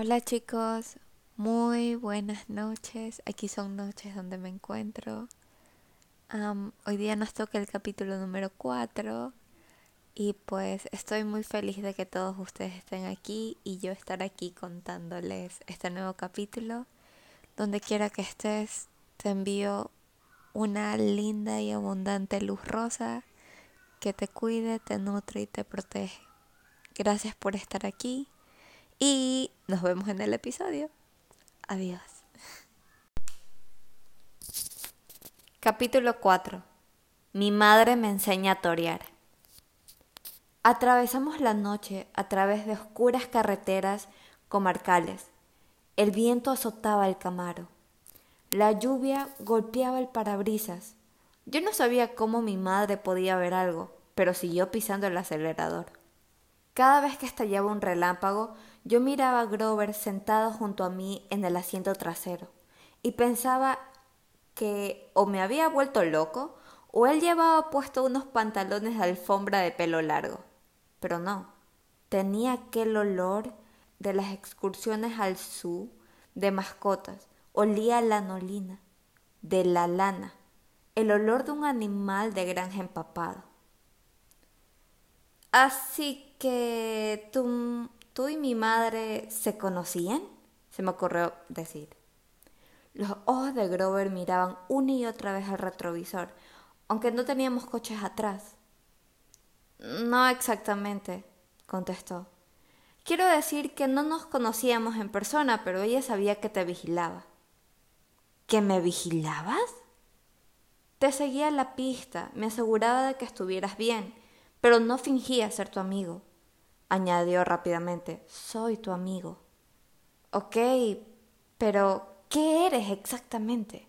Hola chicos, muy buenas noches. Aquí son noches donde me encuentro. hoy día nos toca el capítulo número 4 y pues estoy muy feliz de que todos ustedes estén aquí y yo estar aquí contándoles este nuevo capítulo. Donde quiera que estés, te envío una linda y abundante luz rosa que te cuide, te nutre y te protege. Gracias por estar aquí y nos vemos en el episodio. Adiós. Capítulo 4. Mi madre me enseña a torear. Atravesamos la noche a través de oscuras carreteras comarcales. El viento azotaba el camaro. La lluvia golpeaba el parabrisas. Yo no sabía cómo mi madre podía ver algo, pero siguió pisando el acelerador. Cada vez que estallaba un relámpago, yo miraba a Grover sentado junto a mí en el asiento trasero y pensaba que o me había vuelto loco o él llevaba puesto unos pantalones de alfombra de pelo largo. Pero no, tenía aquel olor de las excursiones al zoo de mascotas, olía a lanolina, de la lana, el olor de un animal de granja empapado. Así que tú tú y mi madre se conocían? Se me ocurrió decir. Los ojos de Grover miraban una y otra vez al retrovisor, aunque no teníamos coches atrás. No exactamente, contestó. Quiero decir que no nos conocíamos en persona, pero ella sabía que te vigilaba. ¿Que me vigilabas? Te seguía la pista, me aseguraba de que estuvieras bien, pero no fingía ser tu amigo añadió rápidamente. Soy tu amigo. Ok, pero ¿qué eres exactamente?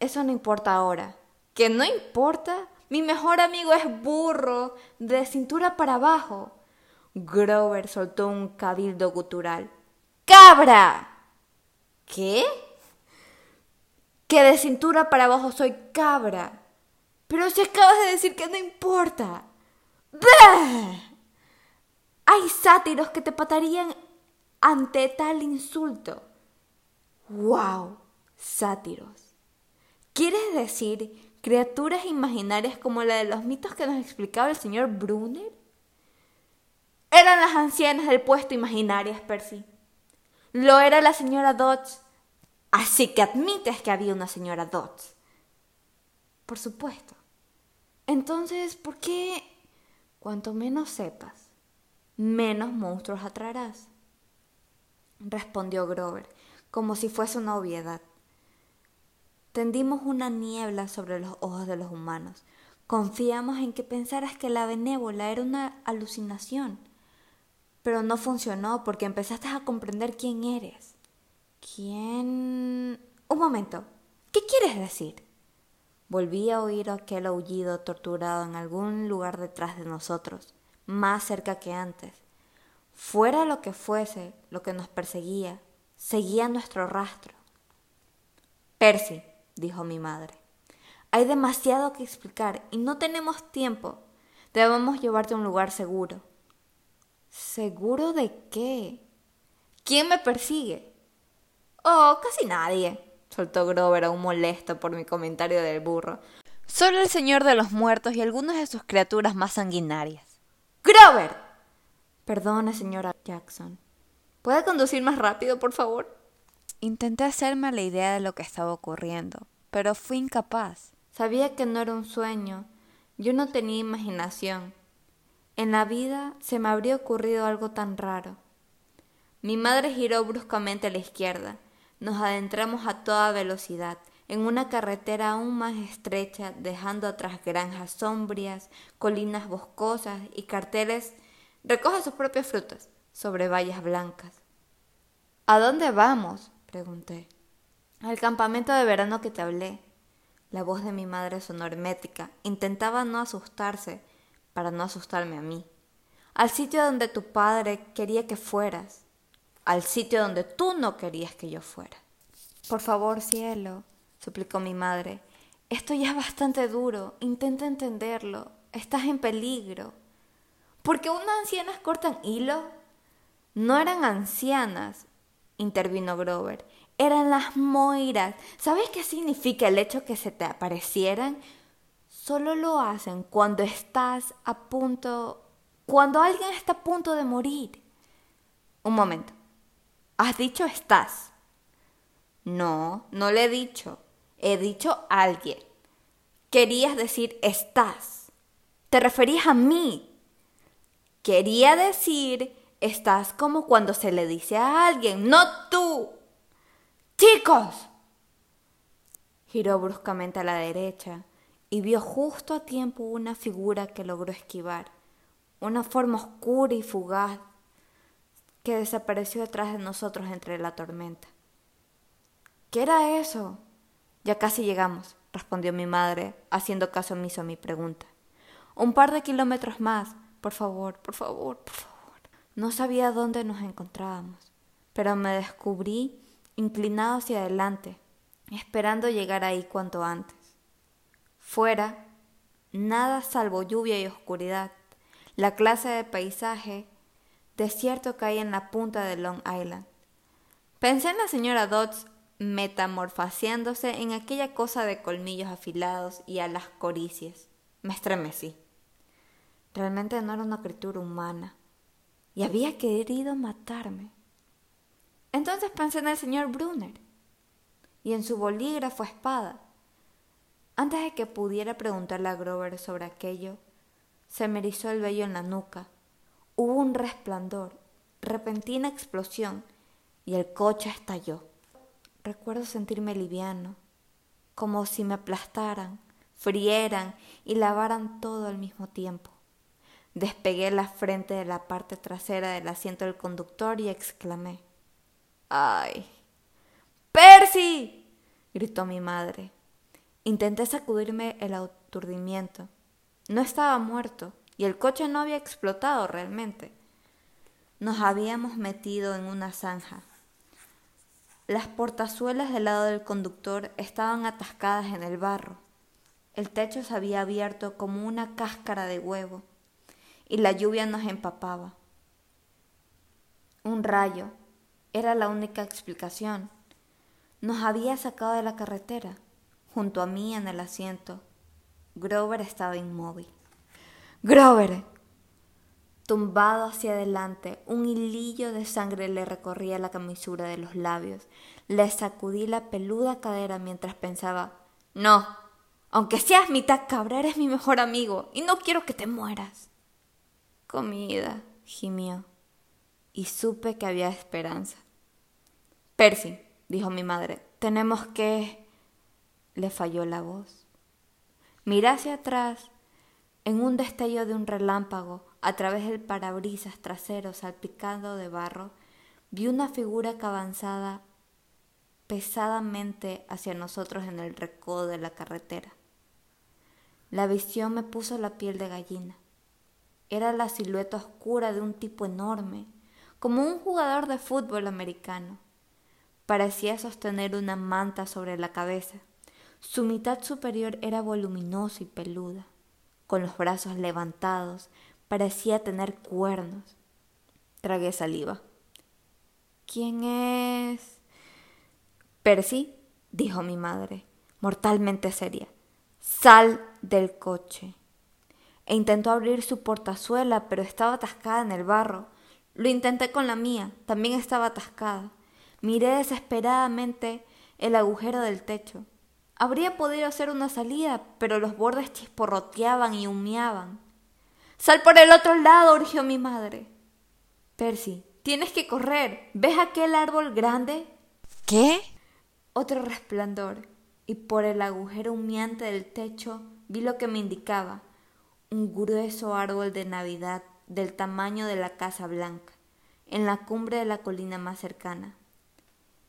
Eso no importa ahora. ¿Que no importa? Mi mejor amigo es burro, de cintura para abajo. Grover soltó un cabildo gutural. ¡Cabra! ¿Qué? Que de cintura para abajo soy cabra. Pero si acabas de decir que no importa. ¡Bah! Hay sátiros que te patarían ante tal insulto. ¡Wow! Sátiros. ¿Quieres decir criaturas imaginarias como la de los mitos que nos explicaba el señor Brunner? Eran las ancianas del puesto imaginarias, Percy. Lo era la señora Dodge. Así que admites que había una señora Dodge. Por supuesto. Entonces, ¿por qué? Cuanto menos sepas, menos monstruos atraerás. Respondió Grover, como si fuese una obviedad. Tendimos una niebla sobre los ojos de los humanos. Confiamos en que pensaras que la benévola era una alucinación. Pero no funcionó porque empezaste a comprender quién eres. ¿Quién? Un momento. ¿Qué quieres decir? Volví a oír aquel aullido torturado en algún lugar detrás de nosotros más cerca que antes. Fuera lo que fuese lo que nos perseguía, seguía nuestro rastro. Percy, dijo mi madre, hay demasiado que explicar y no tenemos tiempo. Debemos llevarte a un lugar seguro. ¿Seguro de qué? ¿Quién me persigue? Oh, casi nadie, soltó Grover aún molesto por mi comentario del burro. Solo el Señor de los Muertos y algunas de sus criaturas más sanguinarias. Grover. Perdone, señora Jackson. ¿Puede conducir más rápido, por favor? Intenté hacerme la idea de lo que estaba ocurriendo, pero fui incapaz. Sabía que no era un sueño. Yo no tenía imaginación. En la vida se me habría ocurrido algo tan raro. Mi madre giró bruscamente a la izquierda. Nos adentramos a toda velocidad en una carretera aún más estrecha, dejando atrás granjas sombrías, colinas boscosas y carteles recoge sus propias frutas sobre vallas blancas. ¿A dónde vamos? pregunté. Al campamento de verano que te hablé. La voz de mi madre sonó hermética. Intentaba no asustarse para no asustarme a mí. Al sitio donde tu padre quería que fueras. Al sitio donde tú no querías que yo fuera. Por favor, cielo, suplicó mi madre. Esto ya es bastante duro. Intenta entenderlo. Estás en peligro. ¿Por qué unas ancianas cortan hilo? No eran ancianas, intervino Grover. Eran las moiras. ¿Sabes qué significa el hecho que se te aparecieran? Solo lo hacen cuando estás a punto... cuando alguien está a punto de morir. Un momento. ¿Has dicho estás? No, no le he dicho. He dicho alguien. Querías decir estás. Te referías a mí. Quería decir estás como cuando se le dice a alguien, no tú. Chicos. Giró bruscamente a la derecha y vio justo a tiempo una figura que logró esquivar, una forma oscura y fugaz que desapareció detrás de nosotros entre la tormenta. ¿Qué era eso? Ya casi llegamos, respondió mi madre, haciendo caso omiso a mi pregunta. Un par de kilómetros más, por favor, por favor, por favor. No sabía dónde nos encontrábamos, pero me descubrí inclinado hacia adelante, esperando llegar ahí cuanto antes. Fuera, nada salvo lluvia y oscuridad. La clase de paisaje desierto caía en la punta de Long Island. Pensé en la señora Dodds metamorfoseándose en aquella cosa de colmillos afilados y alas coricias. Me estremecí. Realmente no era una criatura humana y había querido matarme. Entonces pensé en el señor Brunner y en su bolígrafo espada. Antes de que pudiera preguntarle a Grover sobre aquello, se me erizó el vello en la nuca. Hubo un resplandor, repentina explosión, y el coche estalló. Recuerdo sentirme liviano, como si me aplastaran, frieran y lavaran todo al mismo tiempo. Despegué la frente de la parte trasera del asiento del conductor y exclamé ¡Ay! ¡Percy! gritó mi madre. Intenté sacudirme el aturdimiento. No estaba muerto y el coche no había explotado realmente. Nos habíamos metido en una zanja las portazuelas del lado del conductor estaban atascadas en el barro. El techo se había abierto como una cáscara de huevo y la lluvia nos empapaba. Un rayo era la única explicación. Nos había sacado de la carretera. Junto a mí en el asiento, Grover estaba inmóvil. Grover, Tumbado hacia adelante, un hilillo de sangre le recorría la camisura de los labios. Le sacudí la peluda cadera mientras pensaba No, aunque seas mitad cabra, eres mi mejor amigo y no quiero que te mueras. Comida, gimió, y supe que había esperanza. Percy, dijo mi madre, tenemos que. le falló la voz. Miré hacia atrás. En un destello de un relámpago, a través del parabrisas trasero salpicado de barro, vi una figura que avanzaba pesadamente hacia nosotros en el recodo de la carretera. La visión me puso la piel de gallina. Era la silueta oscura de un tipo enorme, como un jugador de fútbol americano. Parecía sostener una manta sobre la cabeza. Su mitad superior era voluminosa y peluda, con los brazos levantados, Parecía tener cuernos. Tragué saliva. ¿Quién es? Percy, dijo mi madre, mortalmente seria. Sal del coche. E intentó abrir su portazuela, pero estaba atascada en el barro. Lo intenté con la mía, también estaba atascada. Miré desesperadamente el agujero del techo. Habría podido hacer una salida, pero los bordes chisporroteaban y humeaban. Sal por el otro lado, urgió mi madre. Percy, tienes que correr. ¿Ves aquel árbol grande? ¿Qué? Otro resplandor, y por el agujero humeante del techo vi lo que me indicaba un grueso árbol de Navidad del tamaño de la Casa Blanca, en la cumbre de la colina más cercana.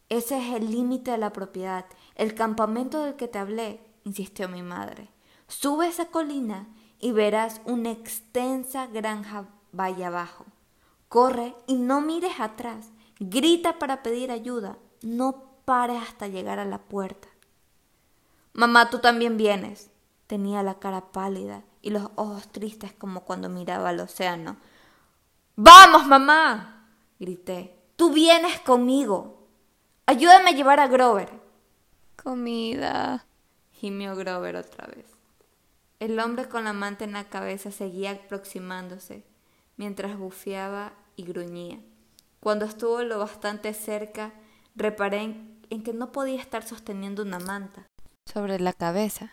Ese es el límite de la propiedad, el campamento del que te hablé, insistió mi madre. Sube esa colina y verás una extensa granja vaya abajo. Corre y no mires atrás. Grita para pedir ayuda. No pares hasta llegar a la puerta. Mamá, tú también vienes. Tenía la cara pálida y los ojos tristes como cuando miraba al océano. Vamos, mamá. grité. Tú vienes conmigo. Ayúdame a llevar a Grover. Comida. gimió Grover otra vez. El hombre con la manta en la cabeza seguía aproximándose, mientras bufeaba y gruñía. Cuando estuvo lo bastante cerca, reparé en, en que no podía estar sosteniendo una manta. Sobre la cabeza.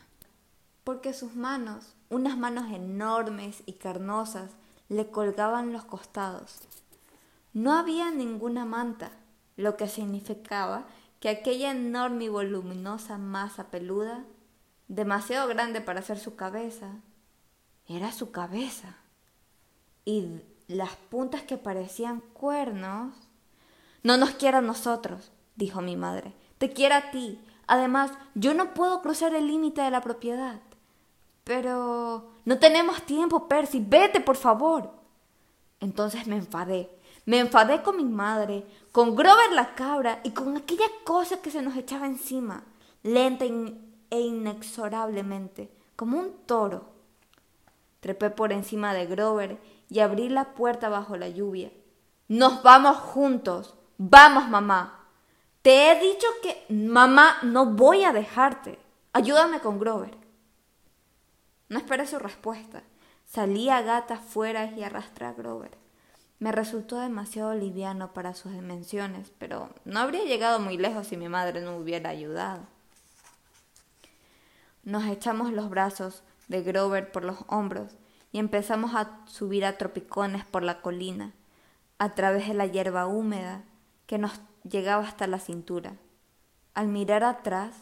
Porque sus manos, unas manos enormes y carnosas, le colgaban los costados. No había ninguna manta, lo que significaba que aquella enorme y voluminosa masa peluda, demasiado grande para ser su cabeza, era su cabeza. Y las puntas que parecían cuernos. No nos quiera a nosotros, dijo mi madre. Te quiere a ti. Además, yo no puedo cruzar el límite de la propiedad. Pero... No tenemos tiempo, Percy. Vete, por favor. Entonces me enfadé. Me enfadé con mi madre, con Grover la cabra y con aquella cosa que se nos echaba encima, lenta e inexorablemente, como un toro. Trepé por encima de Grover y abrí la puerta bajo la lluvia. Nos vamos juntos. Vamos, mamá. Te he dicho que, mamá, no voy a dejarte. Ayúdame con Grover. No esperé su respuesta. Salí a gata fuera y arrastré a Grover. Me resultó demasiado liviano para sus dimensiones, pero no habría llegado muy lejos si mi madre no hubiera ayudado. Nos echamos los brazos de Grover por los hombros y empezamos a subir a tropicones por la colina, a través de la hierba húmeda que nos llegaba hasta la cintura. Al mirar atrás,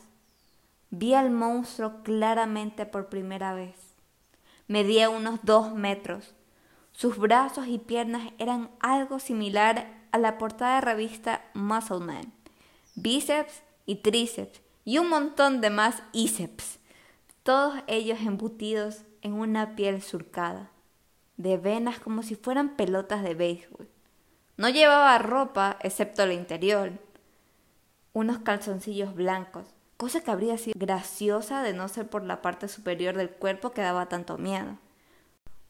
vi al monstruo claramente por primera vez. Medía unos dos metros. Sus brazos y piernas eran algo similar a la portada de revista Muscle Man. Bíceps y tríceps y un montón de más íceps, todos ellos embutidos en una piel surcada, de venas como si fueran pelotas de béisbol. No llevaba ropa excepto la interior, unos calzoncillos blancos, cosa que habría sido graciosa de no ser por la parte superior del cuerpo que daba tanto miedo.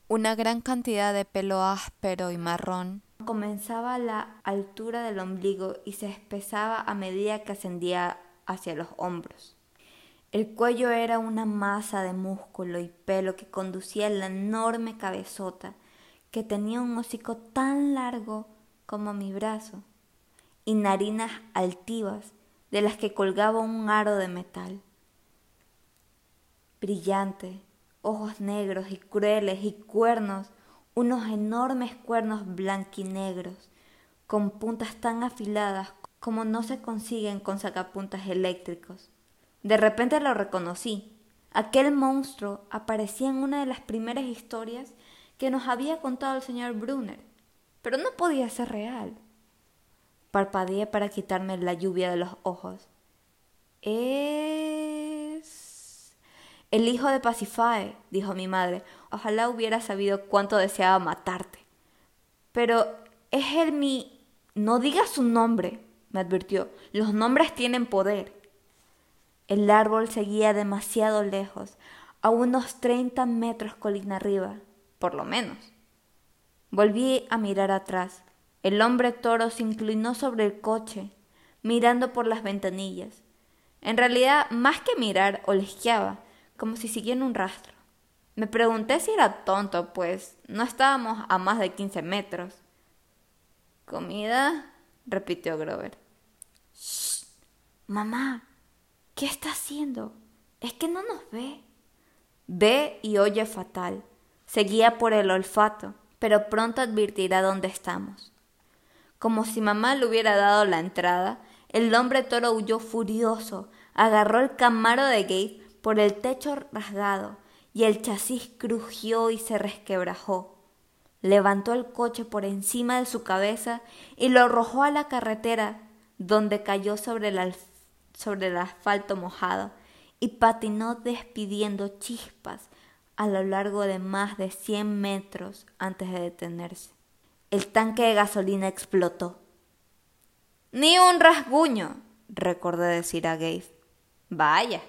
Una gran cantidad de pelo áspero y marrón comenzaba a la altura del ombligo y se espesaba a medida que ascendía hacia los hombros. El cuello era una masa de músculo y pelo que conducía la enorme cabezota, que tenía un hocico tan largo como mi brazo, y narinas altivas de las que colgaba un aro de metal. Brillante, ojos negros y crueles y cuernos, unos enormes cuernos blanquinegros, con puntas tan afiladas como no se consiguen con sacapuntas eléctricos. De repente lo reconocí. Aquel monstruo aparecía en una de las primeras historias que nos había contado el señor Brunner, pero no podía ser real. Parpadeé para quitarme la lluvia de los ojos. Es... El hijo de Pacifae, dijo mi madre. Ojalá hubiera sabido cuánto deseaba matarte. Pero es él mi... No digas su nombre, me advirtió. Los nombres tienen poder. El árbol seguía demasiado lejos, a unos treinta metros colina arriba, por lo menos. Volví a mirar atrás. El hombre toro se inclinó sobre el coche, mirando por las ventanillas. En realidad, más que mirar, olisqueaba, como si siguiera un rastro. Me pregunté si era tonto, pues no estábamos a más de quince metros. ¿Comida? repitió Grover. Shh. Mamá, ¿Qué está haciendo? ¿Es que no nos ve? Ve y oye fatal. Seguía por el olfato, pero pronto advertirá dónde estamos. Como si mamá le hubiera dado la entrada, el hombre toro huyó furioso, agarró el camaro de Gabe por el techo rasgado y el chasis crujió y se resquebrajó. Levantó el coche por encima de su cabeza y lo arrojó a la carretera, donde cayó sobre el sobre el asfalto mojado y patinó despidiendo chispas a lo largo de más de cien metros antes de detenerse. El tanque de gasolina explotó. Ni un rasguño, recordé decir a Gabe. Vaya.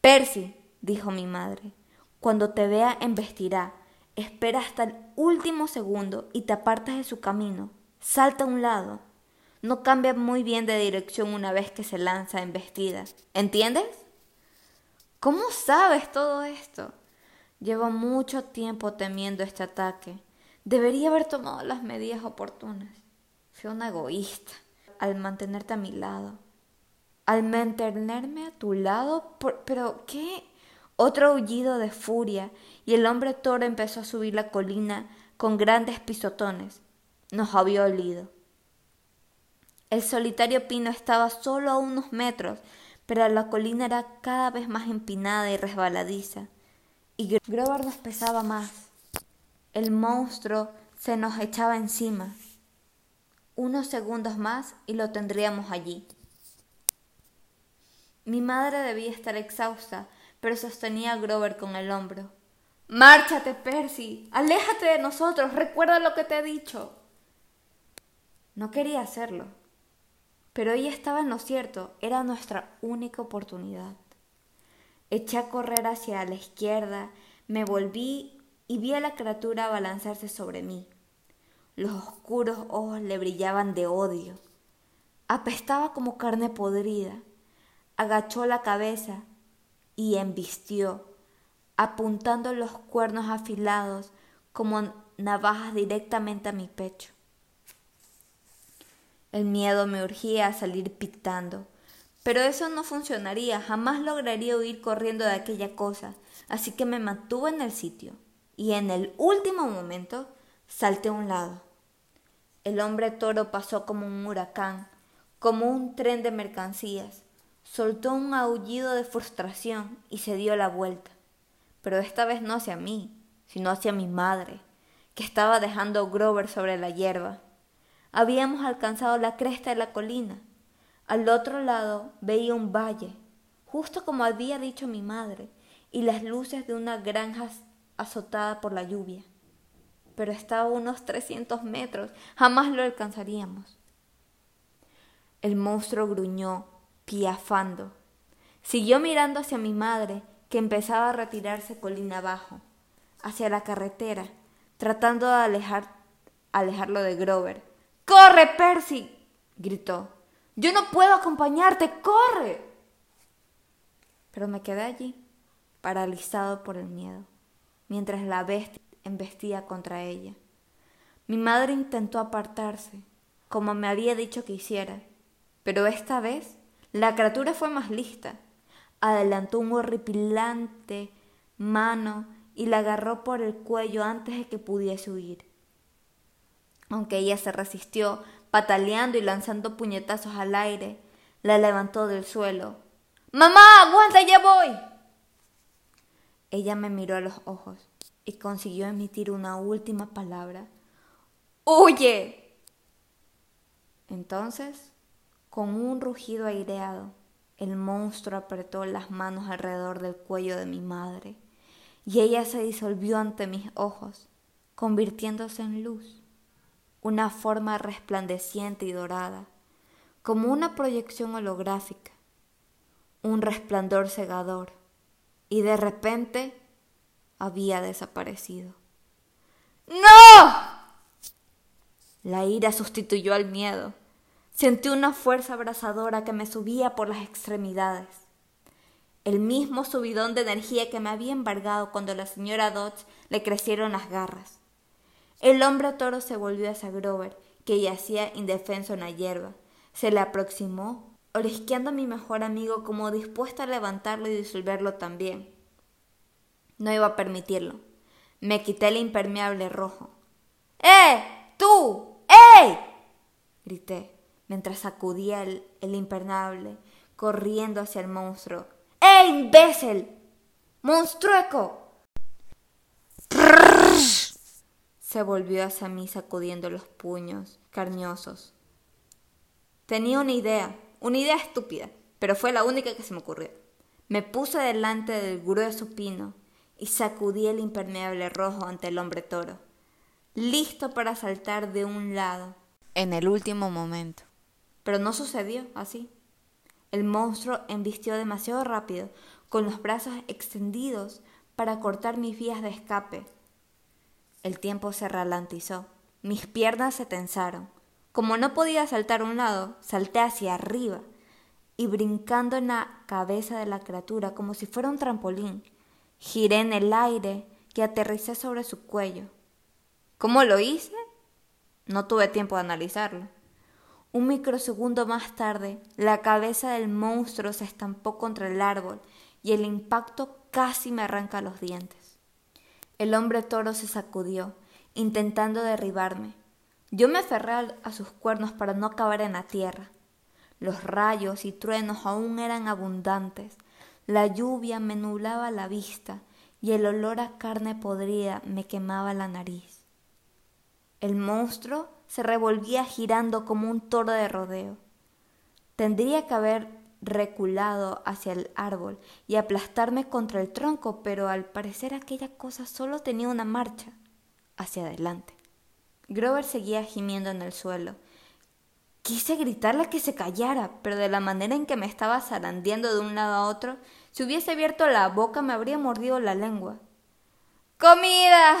Percy, dijo mi madre, cuando te vea embestirá. Espera hasta el último segundo y te apartas de su camino. Salta a un lado. No cambia muy bien de dirección una vez que se lanza embestida. ¿Entiendes? ¿Cómo sabes todo esto? Llevo mucho tiempo temiendo este ataque. Debería haber tomado las medidas oportunas. Fui una egoísta al mantenerte a mi lado. Al mantenerme a tu lado, pero ¿qué? Otro aullido de furia, y el hombre toro empezó a subir la colina con grandes pisotones. Nos había olido. El solitario pino estaba solo a unos metros, pero la colina era cada vez más empinada y resbaladiza. Y Grover nos pesaba más. El monstruo se nos echaba encima. Unos segundos más y lo tendríamos allí. Mi madre debía estar exhausta, pero sostenía a Grover con el hombro. Márchate, Percy. Aléjate de nosotros. Recuerda lo que te he dicho. No quería hacerlo. Pero ella estaba en lo cierto. Era nuestra única oportunidad. Eché a correr hacia la izquierda, me volví y vi a la criatura abalanzarse sobre mí. Los oscuros ojos le brillaban de odio. Apestaba como carne podrida. Agachó la cabeza y embistió apuntando los cuernos afilados como navajas directamente a mi pecho. El miedo me urgía a salir pictando, pero eso no funcionaría, jamás lograría huir corriendo de aquella cosa, así que me mantuve en el sitio, y en el último momento salté a un lado. El hombre toro pasó como un huracán, como un tren de mercancías, soltó un aullido de frustración y se dio la vuelta pero esta vez no hacia mí, sino hacia mi madre, que estaba dejando Grover sobre la hierba. Habíamos alcanzado la cresta de la colina. Al otro lado veía un valle, justo como había dicho mi madre, y las luces de una granja azotada por la lluvia. Pero estaba unos trescientos metros, jamás lo alcanzaríamos. El monstruo gruñó, piafando. Siguió mirando hacia mi madre, que empezaba a retirarse colina abajo, hacia la carretera, tratando de alejar, alejarlo de Grover. ¡Corre, Percy! gritó. Yo no puedo acompañarte, corre. Pero me quedé allí, paralizado por el miedo, mientras la bestia embestía contra ella. Mi madre intentó apartarse, como me había dicho que hiciera, pero esta vez la criatura fue más lista adelantó un horripilante mano y la agarró por el cuello antes de que pudiese huir. Aunque ella se resistió, pataleando y lanzando puñetazos al aire, la levantó del suelo. ¡Mamá! ¡Aguanta! ¡Ya voy! Ella me miró a los ojos y consiguió emitir una última palabra. ¡Huye! Entonces, con un rugido aireado, el monstruo apretó las manos alrededor del cuello de mi madre, y ella se disolvió ante mis ojos, convirtiéndose en luz, una forma resplandeciente y dorada, como una proyección holográfica, un resplandor cegador, y de repente había desaparecido. ¡No! La ira sustituyó al miedo Sentí una fuerza abrasadora que me subía por las extremidades. El mismo subidón de energía que me había embargado cuando la señora Dodge le crecieron las garras. El hombre toro se volvió hacia Grover, que yacía indefenso en la hierba. Se le aproximó, orisqueando a mi mejor amigo como dispuesta a levantarlo y disolverlo también. No iba a permitirlo. Me quité el impermeable rojo. ¡Eh! ¡Tú! ¡Eh! grité mientras sacudía el, impermeable, corriendo hacia el monstruo. ¡Eh, imbécil! ¡Monstrueco! Se volvió hacia mí sacudiendo los puños carñosos. Tenía una idea, una idea estúpida, pero fue la única que se me ocurrió. Me puse delante del grueso pino y sacudí el impermeable rojo ante el hombre toro, listo para saltar de un lado. En el último momento. Pero no sucedió así. El monstruo embistió demasiado rápido, con los brazos extendidos para cortar mis vías de escape. El tiempo se ralentizó, mis piernas se tensaron, Como no podía saltar a un lado, salté hacia arriba y brincando en la cabeza de la criatura como si fuera un trampolín, giré en el aire que aterricé sobre su cuello. ¿Cómo lo hice? No tuve tiempo de analizarlo. Un microsegundo más tarde, la cabeza del monstruo se estampó contra el árbol y el impacto casi me arranca los dientes. El hombre toro se sacudió, intentando derribarme. Yo me aferré a sus cuernos para no acabar en la tierra. Los rayos y truenos aún eran abundantes. La lluvia me nublaba la vista y el olor a carne podrida me quemaba la nariz. El monstruo se revolvía girando como un toro de rodeo. Tendría que haber reculado hacia el árbol y aplastarme contra el tronco, pero al parecer aquella cosa solo tenía una marcha hacia adelante. Grover seguía gimiendo en el suelo. Quise gritarle que se callara, pero de la manera en que me estaba zarandeando de un lado a otro, si hubiese abierto la boca me habría mordido la lengua. ¡Comida!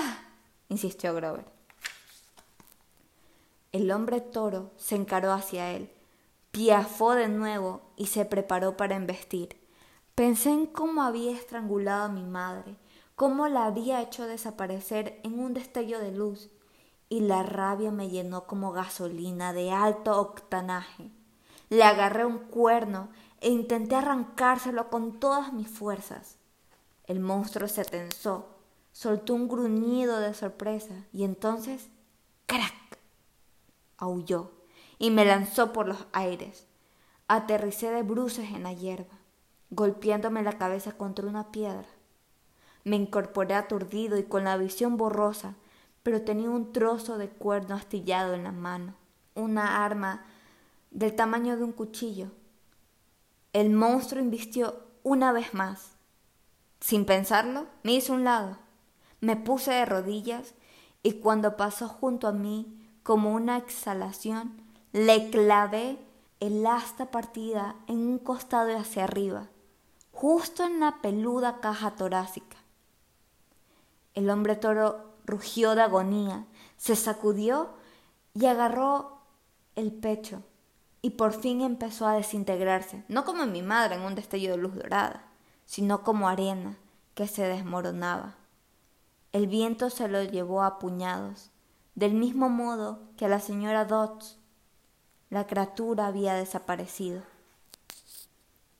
insistió Grover. El hombre toro se encaró hacia él, piafó de nuevo y se preparó para embestir. Pensé en cómo había estrangulado a mi madre, cómo la había hecho desaparecer en un destello de luz, y la rabia me llenó como gasolina de alto octanaje. Le agarré un cuerno e intenté arrancárselo con todas mis fuerzas. El monstruo se tensó, soltó un gruñido de sorpresa y entonces ¡crack! aulló y me lanzó por los aires. Aterricé de bruces en la hierba, golpeándome la cabeza contra una piedra. Me incorporé aturdido y con la visión borrosa pero tenía un trozo de cuerno astillado en la mano, una arma del tamaño de un cuchillo. El monstruo invistió una vez más. Sin pensarlo, me hizo un lado. Me puse de rodillas y cuando pasó junto a mí, como una exhalación, le clavé el asta partida en un costado hacia arriba, justo en la peluda caja torácica. El hombre toro rugió de agonía, se sacudió y agarró el pecho y por fin empezó a desintegrarse, no como mi madre en un destello de luz dorada, sino como arena que se desmoronaba. El viento se lo llevó a puñados, del mismo modo que a la señora Dodds. La criatura había desaparecido.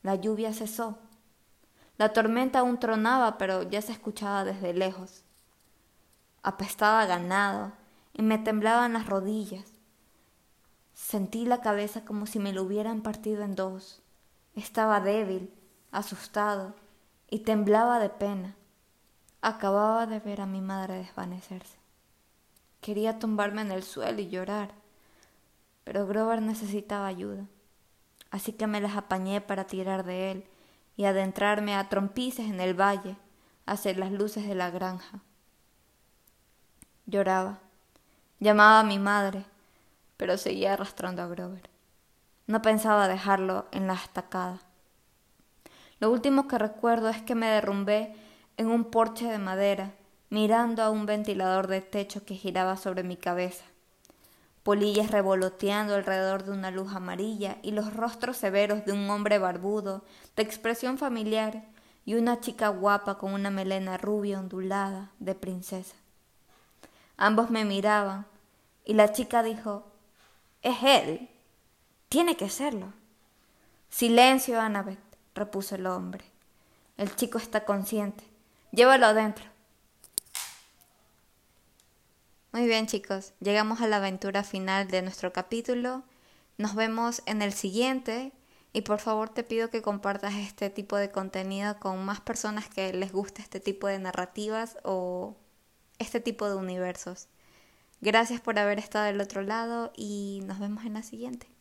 La lluvia cesó. La tormenta aún tronaba, pero ya se escuchaba desde lejos apestaba ganado y me temblaban las rodillas. Sentí la cabeza como si me lo hubieran partido en dos. Estaba débil, asustado y temblaba de pena. Acababa de ver a mi madre desvanecerse. Quería tumbarme en el suelo y llorar, pero Grover necesitaba ayuda, así que me las apañé para tirar de él y adentrarme a trompices en el valle hacia las luces de la granja. Lloraba. Llamaba a mi madre, pero seguía arrastrando a Grover. No pensaba dejarlo en la estacada. Lo último que recuerdo es que me derrumbé en un porche de madera, mirando a un ventilador de techo que giraba sobre mi cabeza. Polillas revoloteando alrededor de una luz amarilla y los rostros severos de un hombre barbudo, de expresión familiar, y una chica guapa con una melena rubia ondulada de princesa. Ambos me miraban y la chica dijo, Es él. Tiene que serlo. Silencio, Annabeth, repuso el hombre. El chico está consciente. Llévalo adentro. Muy bien, chicos. Llegamos a la aventura final de nuestro capítulo. Nos vemos en el siguiente. Y por favor te pido que compartas este tipo de contenido con más personas que les guste este tipo de narrativas o este tipo de universos. Gracias por haber estado del otro lado y nos vemos en la siguiente.